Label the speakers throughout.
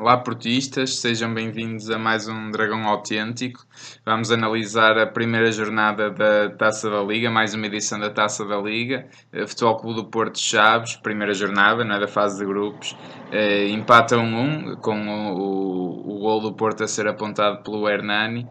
Speaker 1: Olá, portistas, sejam bem-vindos a mais um Dragão Autêntico. Vamos analisar a primeira jornada da Taça da Liga, mais uma edição da Taça da Liga. Eh, Futebol Clube do Porto Chaves, primeira jornada, não é, da fase de grupos. Eh, empata 1-1, com o, o, o gol do Porto a ser apontado pelo Hernani.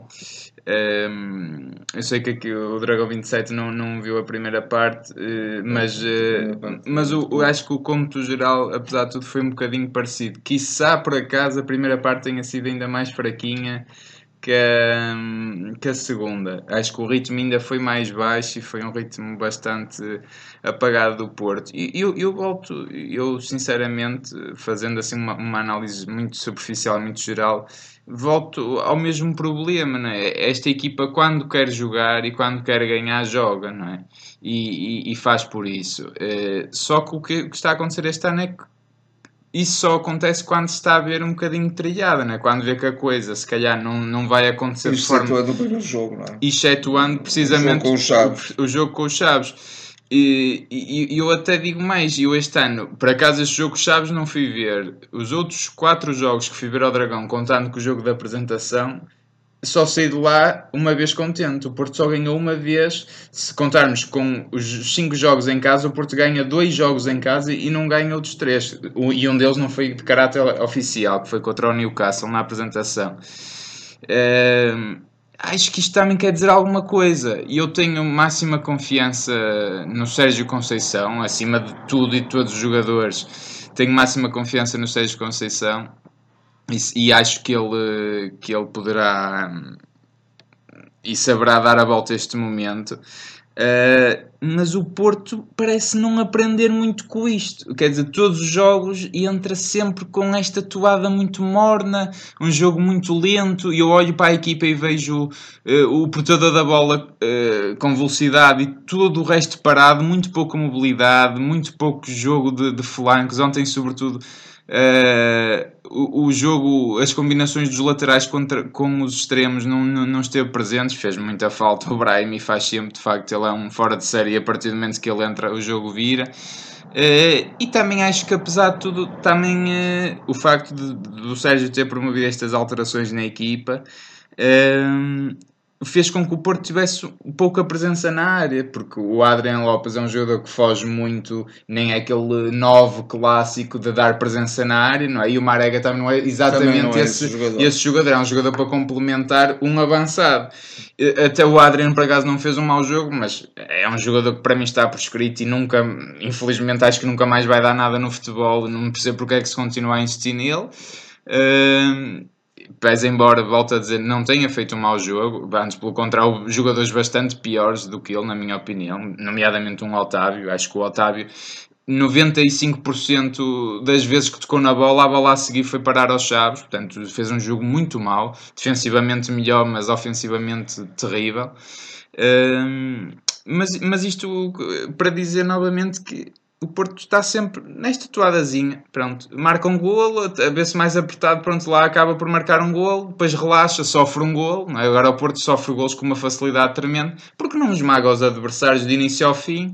Speaker 1: Um, eu sei que aqui o Dragão 27 não, não viu a primeira parte, uh, mas, uh, mas o, o, acho que o cômputo geral, apesar de tudo, foi um bocadinho parecido. Quiçá por acaso a primeira parte tenha sido ainda mais fraquinha que a, que a segunda. Acho que o ritmo ainda foi mais baixo e foi um ritmo bastante apagado do Porto. E eu, eu volto, eu sinceramente, fazendo assim uma, uma análise muito superficial, muito geral, volto ao mesmo problema, não é? Esta equipa quando quer jogar e quando quer ganhar joga, não é? E, e, e faz por isso. Uh, só que o que, o que está a acontecer este ano é que isso só acontece quando se está a ver um bocadinho trilhada, né? quando vê que a coisa se calhar não, não vai acontecer
Speaker 2: de forma. Excetuando o jogo, não é?
Speaker 1: Excetuando precisamente
Speaker 2: o jogo com os Chaves.
Speaker 1: O, o jogo com os Chaves. E, e, eu até digo mais, eu este ano, por acaso este jogo Chaves não fui ver. Os outros quatro jogos que fui ver ao Dragão, contando com o jogo da apresentação, só saí de lá uma vez contente. O Porto só ganhou uma vez. Se contarmos com os cinco jogos em casa, o Porto ganha dois jogos em casa e não ganha outros três. E um deles não foi de caráter oficial, que foi contra o Newcastle na apresentação. Uh, acho que isto também quer dizer alguma coisa. E eu tenho máxima confiança no Sérgio Conceição, acima de tudo e de todos os jogadores. Tenho máxima confiança no Sérgio Conceição e, e, acho que ele, que ele poderá e saberá dar a volta a este momento. Uh, mas o Porto parece não aprender muito com isto. Quer dizer, todos os jogos entra sempre com esta toada muito morna, um jogo muito lento. E eu olho para a equipa e vejo uh, o portador da bola uh, com velocidade e todo o resto parado, muito pouca mobilidade, muito pouco jogo de, de flancos. Ontem, sobretudo, Uh, o, o, jogo, as combinações dos laterais contra, com os extremos não, não, não esteve presentes, fez muita falta o Brahim e faz sempre, de facto, ele é um fora de série e a partir do momento que ele entra o jogo vira. Uh, e também acho que apesar de tudo, também uh, o facto de, do Sérgio ter promovido estas alterações na equipa fez com que o Porto tivesse pouca presença na área, porque o Adrian Lopes é um jogador que foge muito, nem é aquele novo clássico de dar presença na área, não é? E o Marega também não é exatamente não é esse, esse, jogador. esse jogador, é um jogador para complementar um avançado. Até o Adrian, por acaso, não fez um mau jogo, mas é um jogador que para mim está por escrito e nunca, infelizmente, acho que nunca mais vai dar nada no futebol, não percebo porque é que se continua a insistir nele. Uh, pese embora, volto a dizer, não tenha feito um mau jogo, antes pelo contrário, jogadores bastante piores do que ele, na minha opinião, nomeadamente um Otávio. Acho que o Otávio, 95% das vezes que tocou na bola, a bola a seguir foi parar aos Chaves, portanto, fez um jogo muito mau, defensivamente melhor, mas ofensivamente terrível. Um, mas, mas isto para dizer novamente que o Porto está sempre nesta toadazinha, pronto, marca um golo, a ver se mais apertado, pronto, lá acaba por marcar um golo, depois relaxa, sofre um golo, é? agora o Porto sofre golos com uma facilidade tremenda, porque não esmaga os adversários de início ao fim,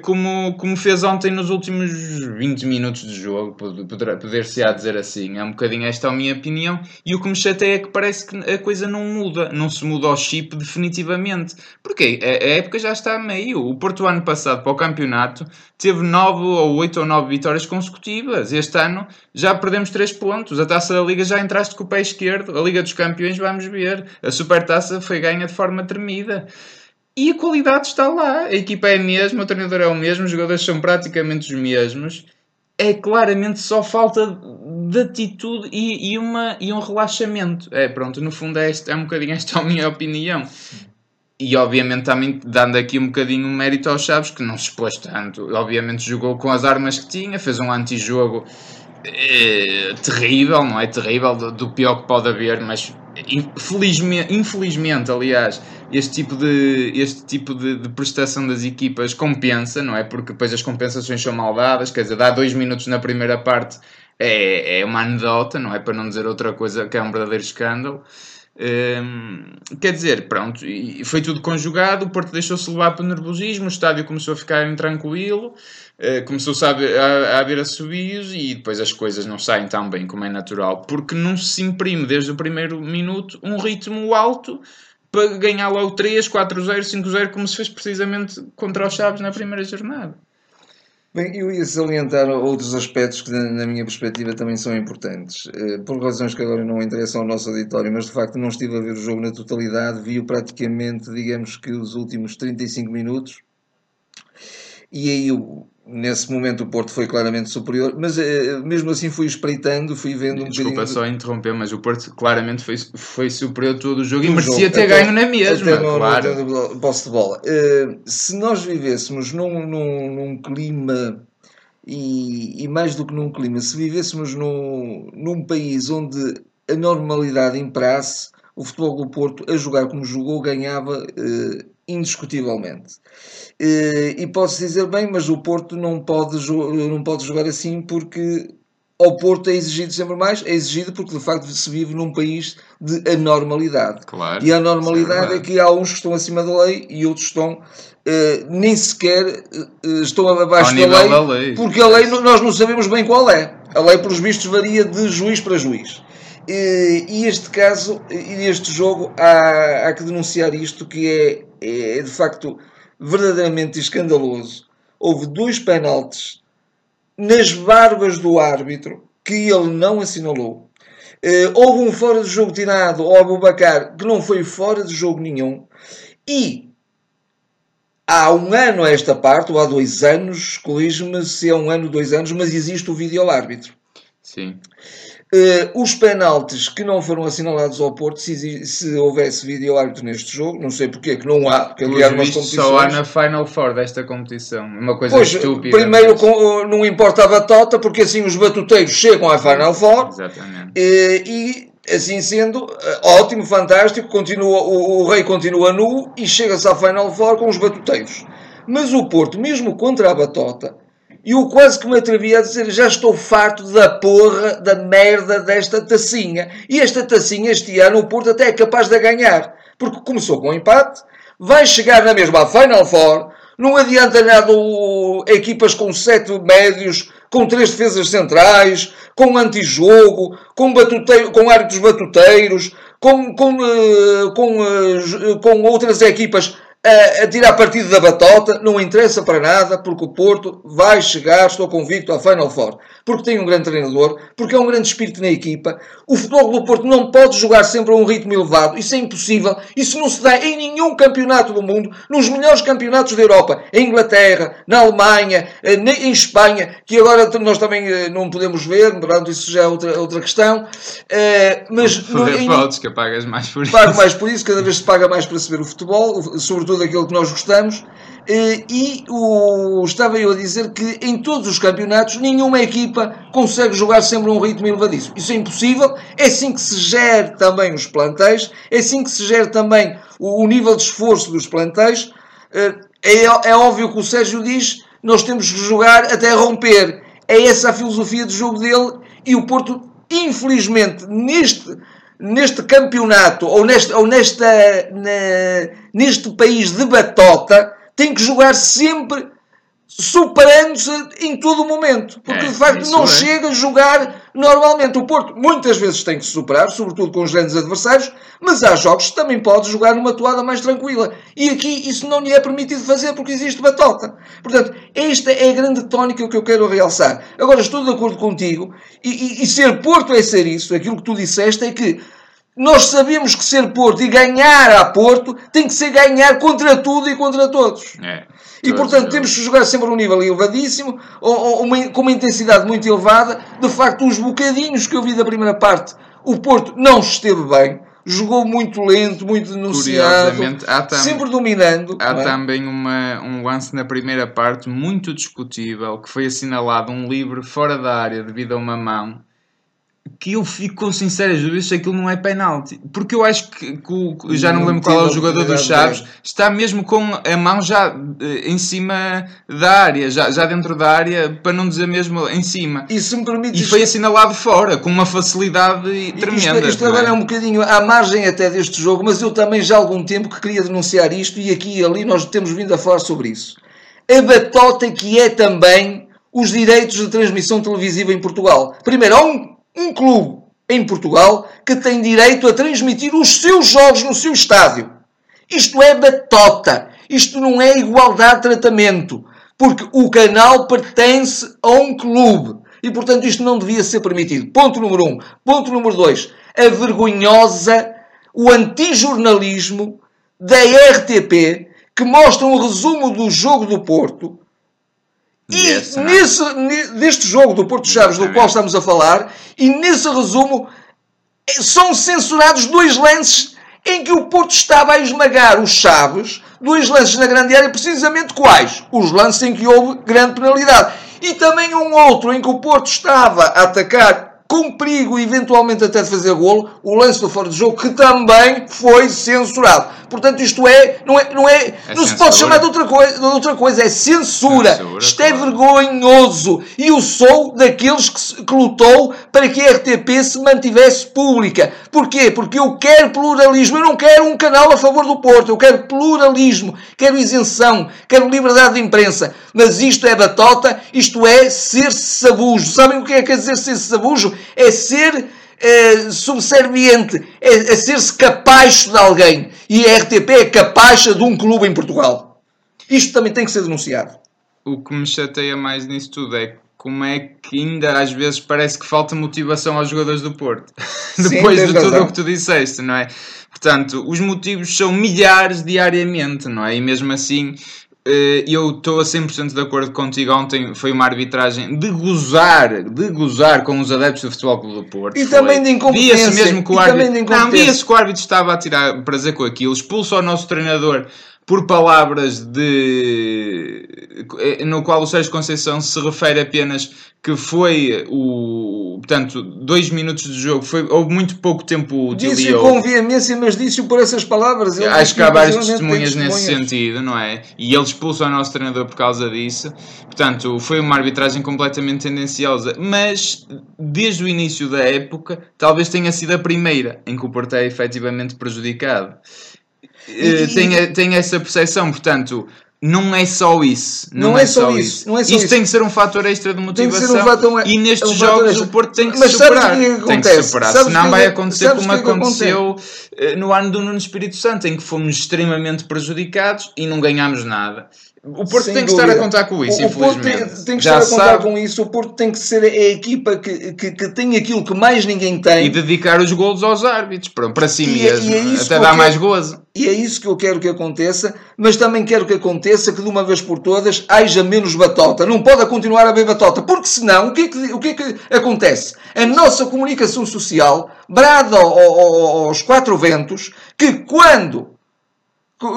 Speaker 1: como, como fez ontem nos últimos 20 minutos de jogo, poder-se á dizer assim. É um bocadinho esta a minha opinião. E o que me chateia é que parece que a coisa não muda, não se muda ao chip definitivamente. Porque a, a época já está a meio. O Porto, ano passado, para o campeonato, teve 9 ou 8 ou 9 vitórias consecutivas. Este ano já perdemos 3 pontos. A taça da Liga já entraste com o pé esquerdo. A Liga dos Campeões, vamos ver. A Supertaça foi ganha de forma tremida. E a qualidade está lá. A equipa é a mesma, o treinador é o mesmo, os jogadores são praticamente os mesmos. É claramente só falta de atitude e, e, uma, e um relaxamento. É, pronto, no fundo é, este, é um bocadinho esta a minha opinião. E obviamente também dando aqui um bocadinho mérito aos Chaves, que não se expôs tanto. Obviamente jogou com as armas que tinha, fez um antijogo é, terrível, não é? Terrível, do, do pior que pode haver, mas infelizmente, infelizmente aliás, este tipo, de, este tipo de, de, prestação das equipas compensa, não é? Porque depois as compensações são mal dadas, quer dizer, dá dois minutos na primeira parte é, é uma anedota, não é? Para não dizer outra coisa que é um verdadeiro escândalo. Um, quer dizer, pronto, foi tudo conjugado, o Porto deixou-se levar pelo nervosismo, o estádio começou a ficar intranquilo, uh, começou-se a, a, a haver assobios e depois as coisas não saem tão bem como é natural, porque não se imprime desde o primeiro minuto um ritmo alto para ganhar logo 3, 4-0, 5-0, como se fez precisamente contra os Chaves na primeira jornada.
Speaker 2: Bem, eu ia salientar outros aspectos que, na minha perspectiva, também são importantes. Eh, por razões que agora não interessam ao nosso auditório, mas de facto não estive a ver o jogo na totalidade, vi-o praticamente, digamos que, os últimos 35 minutos. E aí nesse momento o Porto foi claramente superior, mas uh, mesmo assim fui espreitando, fui vendo
Speaker 1: um Desculpa só interromper, mas o Porto claramente foi, foi superior todo o jogo e merecia ter ganho na mesma, até claro.
Speaker 2: Posse de bola. Uh, se nós vivêssemos num, num, num clima e, e, mais do que num clima, se vivêssemos num, num país onde a normalidade imperasse, o futebol do Porto, a jogar como jogou, ganhava uh, indiscutivelmente. Uh, e posso dizer bem, mas o Porto não pode, não pode jogar assim porque ao Porto é exigido sempre mais, é exigido porque de facto se vive num país de anormalidade.
Speaker 1: Claro,
Speaker 2: e a anormalidade é, é, que há uns que estão acima da lei e outros estão uh, nem sequer uh, estão abaixo da lei, da lei, porque a lei nós não sabemos bem qual é. A lei, pelos vistos, varia de juiz para juiz. E este caso, e este jogo, há, há que denunciar isto que é, é de facto verdadeiramente escandaloso. Houve dois penaltis nas barbas do árbitro que ele não assinalou. Uh, houve um fora de jogo tirado ao Abubacar que não foi fora de jogo nenhum. E há um ano a esta parte, ou há dois anos, corrige-me se é um ano, dois anos, mas existe o vídeo árbitro.
Speaker 1: Sim.
Speaker 2: Uh, os penaltis que não foram assinalados ao Porto, se, se houvesse vídeo árbitro neste jogo, não sei porque, que não há, porque
Speaker 1: aliás umas competições. Só há na Final Four desta competição, uma coisa pois, estúpida.
Speaker 2: Primeiro, mas... com, não importa a batota, porque assim os batuteiros chegam à Final Four.
Speaker 1: Exatamente.
Speaker 2: Uh, e assim sendo, ótimo, fantástico, continua, o, o rei continua nu e chega-se à Final Four com os batuteiros. Mas o Porto, mesmo contra a batota, e eu quase que me atrevi a dizer: já estou farto da porra, da merda desta tacinha. E esta tacinha, este ano, o Porto até é capaz de ganhar. Porque começou com um empate, vai chegar na mesma Final Four. Não adianta nada o, equipas com sete médios, com três defesas centrais, com antijogo, com, batuteiro, com árbitros batuteiros, com, com, uh, com, uh, com outras equipas a, a tirar partido da batota, não interessa para nada, porque o Porto vai chegar, estou convicto, à Final Four. Porque tem um grande treinador, porque é um grande espírito na equipa. O futebol do Porto não pode jogar sempre a um ritmo elevado, isso é impossível. Isso não se dá em nenhum campeonato do mundo, nos melhores campeonatos da Europa, em Inglaterra, na Alemanha, eh, em Espanha, que agora nós também eh, não podemos ver, portanto, isso já é outra, outra questão. Eh, mas
Speaker 1: no, podes, que pagas mais por isso.
Speaker 2: Pago mais por isso, cada vez se paga mais para se ver o futebol, sobretudo tudo aquilo que nós gostamos. Eh, e o, estava eu a dizer que em todos os campeonatos nenhuma equipa consegue jogar sempre um ritmo elevadíssimo. Isso é impossível. É assim que se gera também os plantéis, é assim que se gera também o, o nível de esforço dos plantéis. Eh, é, é óbvio que o Sérgio diz: nós temos que jogar até romper. É essa a filosofia de jogo dele e o Porto, infelizmente, neste neste campeonato ou, neste, ou nesta, na, neste país de batota tem que jogar sempre superando-se em todo o momento. Porque é, de facto não é. chega a jogar normalmente. O Porto muitas vezes tem que se superar, sobretudo com os grandes adversários, mas há jogos que também pode jogar numa toada mais tranquila. E aqui isso não lhe é permitido fazer porque existe batota. Portanto, esta é a grande tónica que eu quero realçar. Agora, estou de acordo contigo, e, e, e ser Porto é ser isso. Aquilo que tu disseste é que nós sabemos que ser Porto e ganhar a Porto tem que ser ganhar contra tudo e contra todos.
Speaker 1: É,
Speaker 2: e portanto temos que jogar sempre a um nível elevadíssimo, ou, ou uma, com uma intensidade muito elevada. De facto, os bocadinhos que eu vi da primeira parte, o Porto não esteve bem. Jogou muito lento, muito denunciado, sempre dominando.
Speaker 1: Há é? também uma, um lance na primeira parte muito discutível, que foi assinalado um livre fora da área devido a uma mão que eu fico com sinceras dúvidas se aquilo não é penalti. Porque eu acho que, que o, já não, não lembro qual é o jogador dos Chaves, está mesmo com a mão já eh, em cima da área, já, já dentro da área, para não dizer mesmo em cima.
Speaker 2: E, se me permite,
Speaker 1: e foi assinalado fora, com uma facilidade tremenda.
Speaker 2: Isto, isto agora é? é um bocadinho à margem até deste jogo, mas eu também já há algum tempo que queria denunciar isto e aqui e ali nós temos vindo a falar sobre isso. A batota que é também os direitos de transmissão televisiva em Portugal. Primeiro, há um um clube em Portugal que tem direito a transmitir os seus jogos no seu estádio. Isto é batota. Isto não é igualdade de tratamento. Porque o canal pertence a um clube. E, portanto, isto não devia ser permitido. Ponto número um. Ponto número dois. A vergonhosa, o antijornalismo da RTP, que mostra um resumo do jogo do Porto, e nesse, neste jogo do Porto Chaves, do qual estamos a falar, e nesse resumo, eh, são censurados dois lances em que o Porto estava a esmagar os Chaves, dois lances na grande área, precisamente quais? Os lances em que houve grande penalidade. E também um outro em que o Porto estava a atacar com perigo eventualmente até de fazer golo, o lance do fora de jogo que também foi censurado. Portanto, isto é, não é, não é, é não se pode chamar de outra coisa, de outra coisa, é censura. censura isto é claro. é vergonhoso. E eu sou daqueles que, que lutou para que a RTP se mantivesse pública. Porquê? Porque eu quero pluralismo, eu não quero um canal a favor do Porto, eu quero pluralismo, quero isenção, quero liberdade de imprensa. Mas isto é batota, isto é ser sabujo. Sabem o que é que quer dizer ser sabujo? é ser é, subserviente, é, é ser-se capacho de alguém. E a RTP é capacha de um clube em Portugal. Isto também tem que ser denunciado.
Speaker 1: O que me chateia mais nisso tudo é como é que ainda às vezes parece que falta motivação aos jogadores do Porto. Depois de tudo o que tu disseste, não é? Portanto, os motivos são milhares diariamente, não é? E mesmo assim, eh, eu estou a 100% de acordo contigo. Ontem foi uma arbitragem de gozar, de gozar com os adeptos do Futebol Clube do Porto.
Speaker 2: E foi. também de incompetência. Via-se
Speaker 1: mesmo que o árbitro. Não, via-se que o árbitro estava a tirar prazer com aquilo, expulso ao nosso treinador por palavras de eh, no qual o Sérgio Conceição se refere apenas que foi o portanto dois minutos de jogo. Foi houve muito pouco tempo
Speaker 2: de disse com veemência mas disse-o por essas palavras.
Speaker 1: Ele acho que há várias testemunhas nesse sentido não é? E ele expulsa o nosso treinador por causa disso. Portanto foi uma arbitragem completamente tendenciosa. Mas desde o início da época talvez tenha sido a primeira em que o Porto é efetivamente prejudicado. E, tem, tem essa percepção, portanto, não é só isso. Não, não é, é, só isso. isso. Não é só isso, isso, tem que ser um fator extra de motivação. Um fator, e nestes um jogos o Porto tem que Mas superar. Que que tem que superar. Sabes Senão que vai acontecer como aconteceu acontece? Eh, no ano do Nuno Espírito Santo, em que fomos extremamente prejudicados e não ganhámos nada. O Porto Sem tem que dúvida. estar a contar com isso, o, infelizmente.
Speaker 2: O Porto tem, tem que Já estar a contar sabe. com isso. O Porto tem que ser a equipa que, que, que, tem aquilo que mais ninguém tem.
Speaker 1: E dedicar os golos aos árbitros, para, para si e, é- mesmo. E é até dá mais gozo.
Speaker 2: E é isso que eu quero que aconteça, mas também quero que aconteça que de uma vez por todas haja menos batota. Não pode continuar a haver batota, porque senão o que é que, o que, é que acontece? A nossa comunicação social brada aos quatro ventos que quando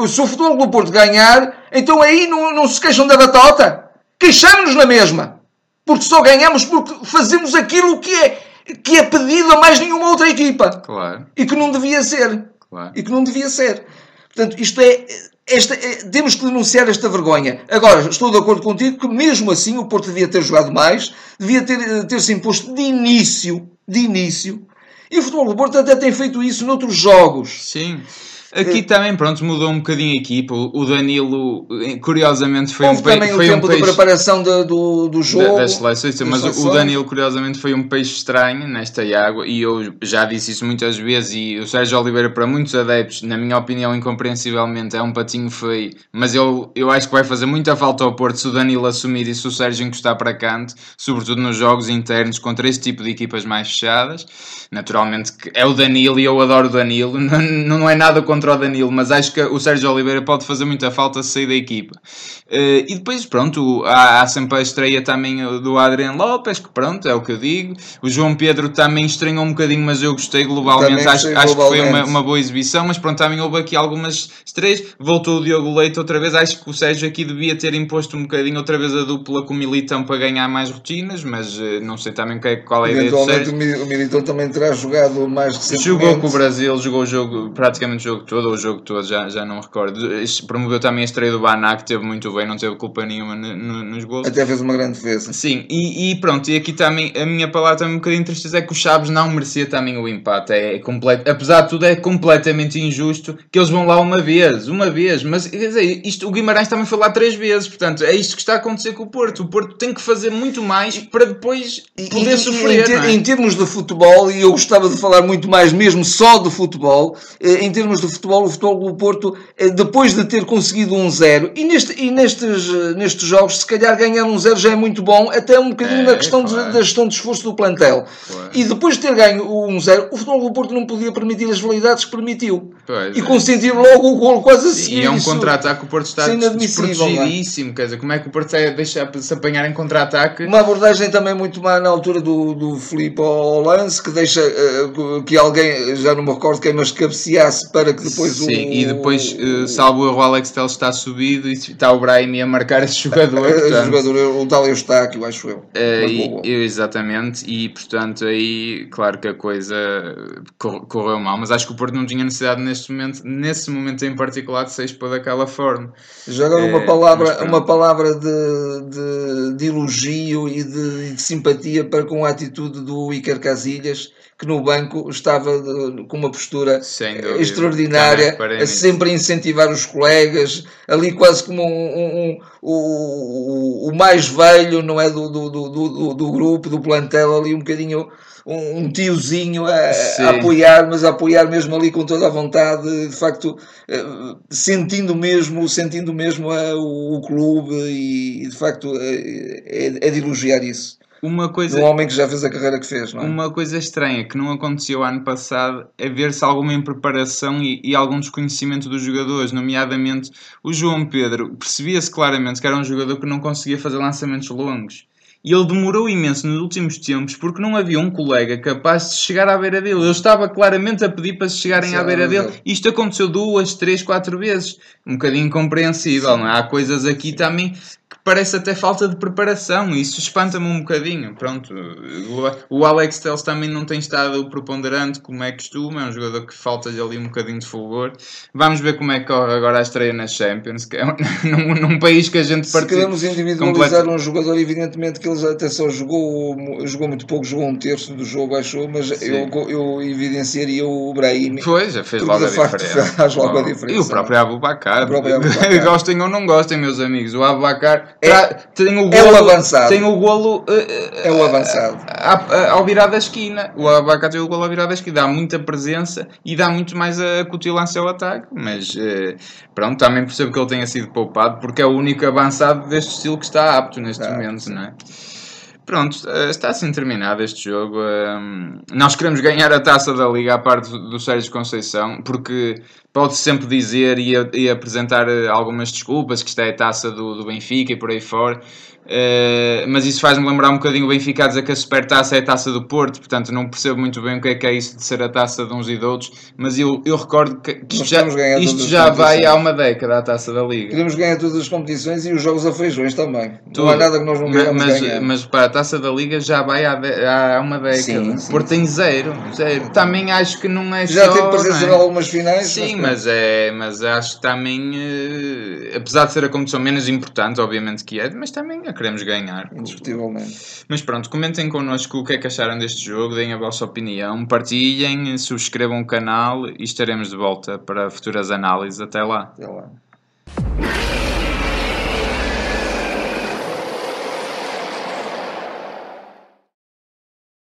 Speaker 2: se o Futebol do Porto ganhar, então aí não, não se queixam da batota. Queixamos-nos na mesma. Porque só ganhamos porque fazemos aquilo que é, que é pedido a mais nenhuma outra equipa.
Speaker 1: Claro.
Speaker 2: E que não devia ser. Claro. E que não devia ser. Portanto, isto é, esta, é, temos que denunciar esta vergonha. Agora, estou de acordo contigo que mesmo assim o Porto devia ter jogado mais, devia ter, ter se imposto de início, de início. E o Futebol do Porto até tem feito isso noutros jogos.
Speaker 1: Sim. Aqui é. também, pronto, mudou um bocadinho a equipa. O Danilo, curiosamente, foi
Speaker 2: Houve
Speaker 1: um
Speaker 2: peixe. também foi o tempo um peixe, de preparação de, do, do jogo.
Speaker 1: Das seleções, mas o Danilo, curiosamente, foi um peixe estranho nesta água. E eu já disse isso muitas vezes. E o Sérgio Oliveira, para muitos adeptos, na minha opinião, incompreensivelmente, é um patinho feio. Mas eu, eu acho que vai fazer muita falta ao Porto se o Danilo assumir e se o Sérgio encostar para canto, sobretudo nos jogos internos contra este tipo de equipas mais fechadas. Naturalmente, é o Danilo e eu adoro o Danilo. Não, não é nada contra contra o Danilo, mas acho que o Sérgio Oliveira pode fazer muita falta se sair da equipa. Uh, e depois, pronto, há, há, sempre a estreia também do Adriano Lopes, que pronto, é o que eu digo. O João Pedro também estranhou um bocadinho, mas eu gostei globalmente. Acho, acho que foi uma, uma, boa exibição, mas pronto, também houve aqui algumas estreias. Voltou o Diogo Leite outra vez. Acho que o Sérgio aqui devia ter imposto um bocadinho outra vez a dupla com o Militão para ganhar mais rotinas, mas uh, não sei também qual é a ideia do Sérgio.
Speaker 2: O Militão também terá jogado mais recentemente.
Speaker 1: Jogou com o Brasil, jogou o jogo, praticamente o jogo todo, ou o jogo todo, já, já não me recordo. Promoveu também a estreia do Banac, teve muito bem, não teve culpa nenhuma no, no, nos gols.
Speaker 2: Até fez uma grande defesa.
Speaker 1: Sim, e, e, pronto, e aqui também a minha palavra também um bocadinho tristeza é que o Chaves não merecia também o empate. É, é completo, apesar de tudo, é completamente injusto que eles vão lá uma vez, uma vez, mas quer dizer, isto, o Guimarães também foi lá três vezes, portanto, é isto que está a acontecer com o Porto. O Porto tem que fazer muito mais para depois poder e, sofrer.
Speaker 2: Em, ter, é? em termos de futebol, e eu gostava de falar muito mais mesmo só do futebol, eh, em termos de futebol, o futebol do Porto, eh, depois de ter conseguido um zero, e, neste, e nestes, eh, nestes jogos, se calhar ganhar um zero já é muito bom, até um bocadinho é, da questão claro. de, da gestão de esforço do plantel. Claro. E depois de ter ganho um zero, o futebol do Porto não podia permitir as validades que permitiu. Pois, e é. consentir logo o gol quase a seguir.
Speaker 1: E é um contra-ataque, o Porto está é? desprotegidíssimo, quer dizer, como é que o Porto vai deixar se apanhar em contra-ataque?
Speaker 2: Uma abordagem também muito má na altura do, do Filipe ao lance, que deixa uh, que alguém, já não me recordo quem, mas cabeceasse para que depois
Speaker 1: Sim, o... Sim, e depois, uh, salvo o Alex Telles está subido e está o Brahim a marcar esse jogador.
Speaker 2: Portanto, jogador, o tal Eustáquio, acho eu.
Speaker 1: Uh, e, exatamente, e portanto aí, claro que a coisa correu mal, mas acho que o Porto não tinha necessidade neste momento, nesse momento em particular, de se expor daquela forma.
Speaker 2: Já agora uma palavra, uma palavra de, de, de elogio e de, de, simpatia para com a atitude do Iker Casilhas, que no banco estava com uma postura extraordinária, a sempre incentivar os colegas, ali quase como um, um, um, o, o mais velho, não é, do, do, do, do, grupo, do plantel, ali um bocadinho um, tiozinho a, a, apoiar, mas a apoiar mesmo ali com toda a vontade, de facto, eh, sentindo mesmo, sentindo mesmo a, o, o, clube e, de facto é, é, de elogiar isso. Uma coisa, um homem que já fez a carreira que fez, não é?
Speaker 1: Uma coisa estranha que não aconteceu ano passado é ver-se alguma impreparação e, e algum desconhecimento dos jogadores, nomeadamente o João Pedro. Percebia-se claramente que era um jogador que não conseguia fazer lançamentos longos e ele demorou imenso nos últimos tempos porque não havia um colega capaz de chegar à beira dele. Ele estava claramente a pedir para se chegarem Sim, à beira dele. Isto aconteceu duas, três, quatro vezes. Um bocadinho incompreensível, não é? Há coisas aqui Sim. também parece até falta de preparação. Isso espanta-me um bocadinho. Pronto, o Alex Telles também não tem estado preponderante como é costume. É um jogador que falta-lhe ali um bocadinho de fulgor. Vamos ver como é que corre agora a estreia na Champions, que é num, num país que a gente
Speaker 2: participa. Se queremos individualizar complet... um jogador, evidentemente que ele até só jogou, jogou muito pouco, jogou um terço do jogo, achou, mas eu, eu evidenciaria o Brahim.
Speaker 1: Pois, já fez logo a diferença. Faz logo a diferença. E o próprio Abubacar. Gostem ou não gostem, meus amigos. O Abubacar é, tem o golo, é o avançado. Tem o golo. Uh,
Speaker 2: é o avançado.
Speaker 1: Uh, ao virar da esquina. O Abacate tem o golo ao virar da esquina. Dá muita presença e dá muito mais a cutilância ao ataque. Mas uh, pronto, também percebo que ele tenha sido poupado porque é o único avançado deste estilo que está apto neste tá, momento, não é? Pronto, está assim terminado este jogo. Nós queremos ganhar a taça da Liga à parte do Sérgio Conceição, porque pode sempre dizer e, apresentar algumas desculpas, que isto é a taça do Benfica e por aí fora. Uh, mas isso faz-me lembrar um bocadinho o Benfica a dizer que a supertaça é a taça do Porto, portanto não percebo muito bem o que é que é isso de ser a taça de uns e de outros, mas eu, eu recordo que, que isto já, isto já vai há uma década a taça da Liga.
Speaker 2: Queremos ganhar todas as competições e os jogos a feijões também. Tudo. Não há nada que nós não ganhamos
Speaker 1: mas, ganhar. Mas para a taça da Liga já vai há, de, há uma década. Sim, sim, Porto tem zero, zero. Também acho que não é
Speaker 2: já
Speaker 1: só.
Speaker 2: Já teve presença
Speaker 1: é?
Speaker 2: em algumas finais.
Speaker 1: Sim, mas, mas, é, mas acho que também, uh, apesar de ser a competição menos importante, obviamente que é, mas também a queremos ganhar
Speaker 2: indiscutivelmente.
Speaker 1: Mas pronto, comentem connosco o que é que acharam deste jogo, deem a vossa opinião, partilhem, subscrevam o canal e estaremos de volta para futuras análises. Até lá.
Speaker 2: Até lá.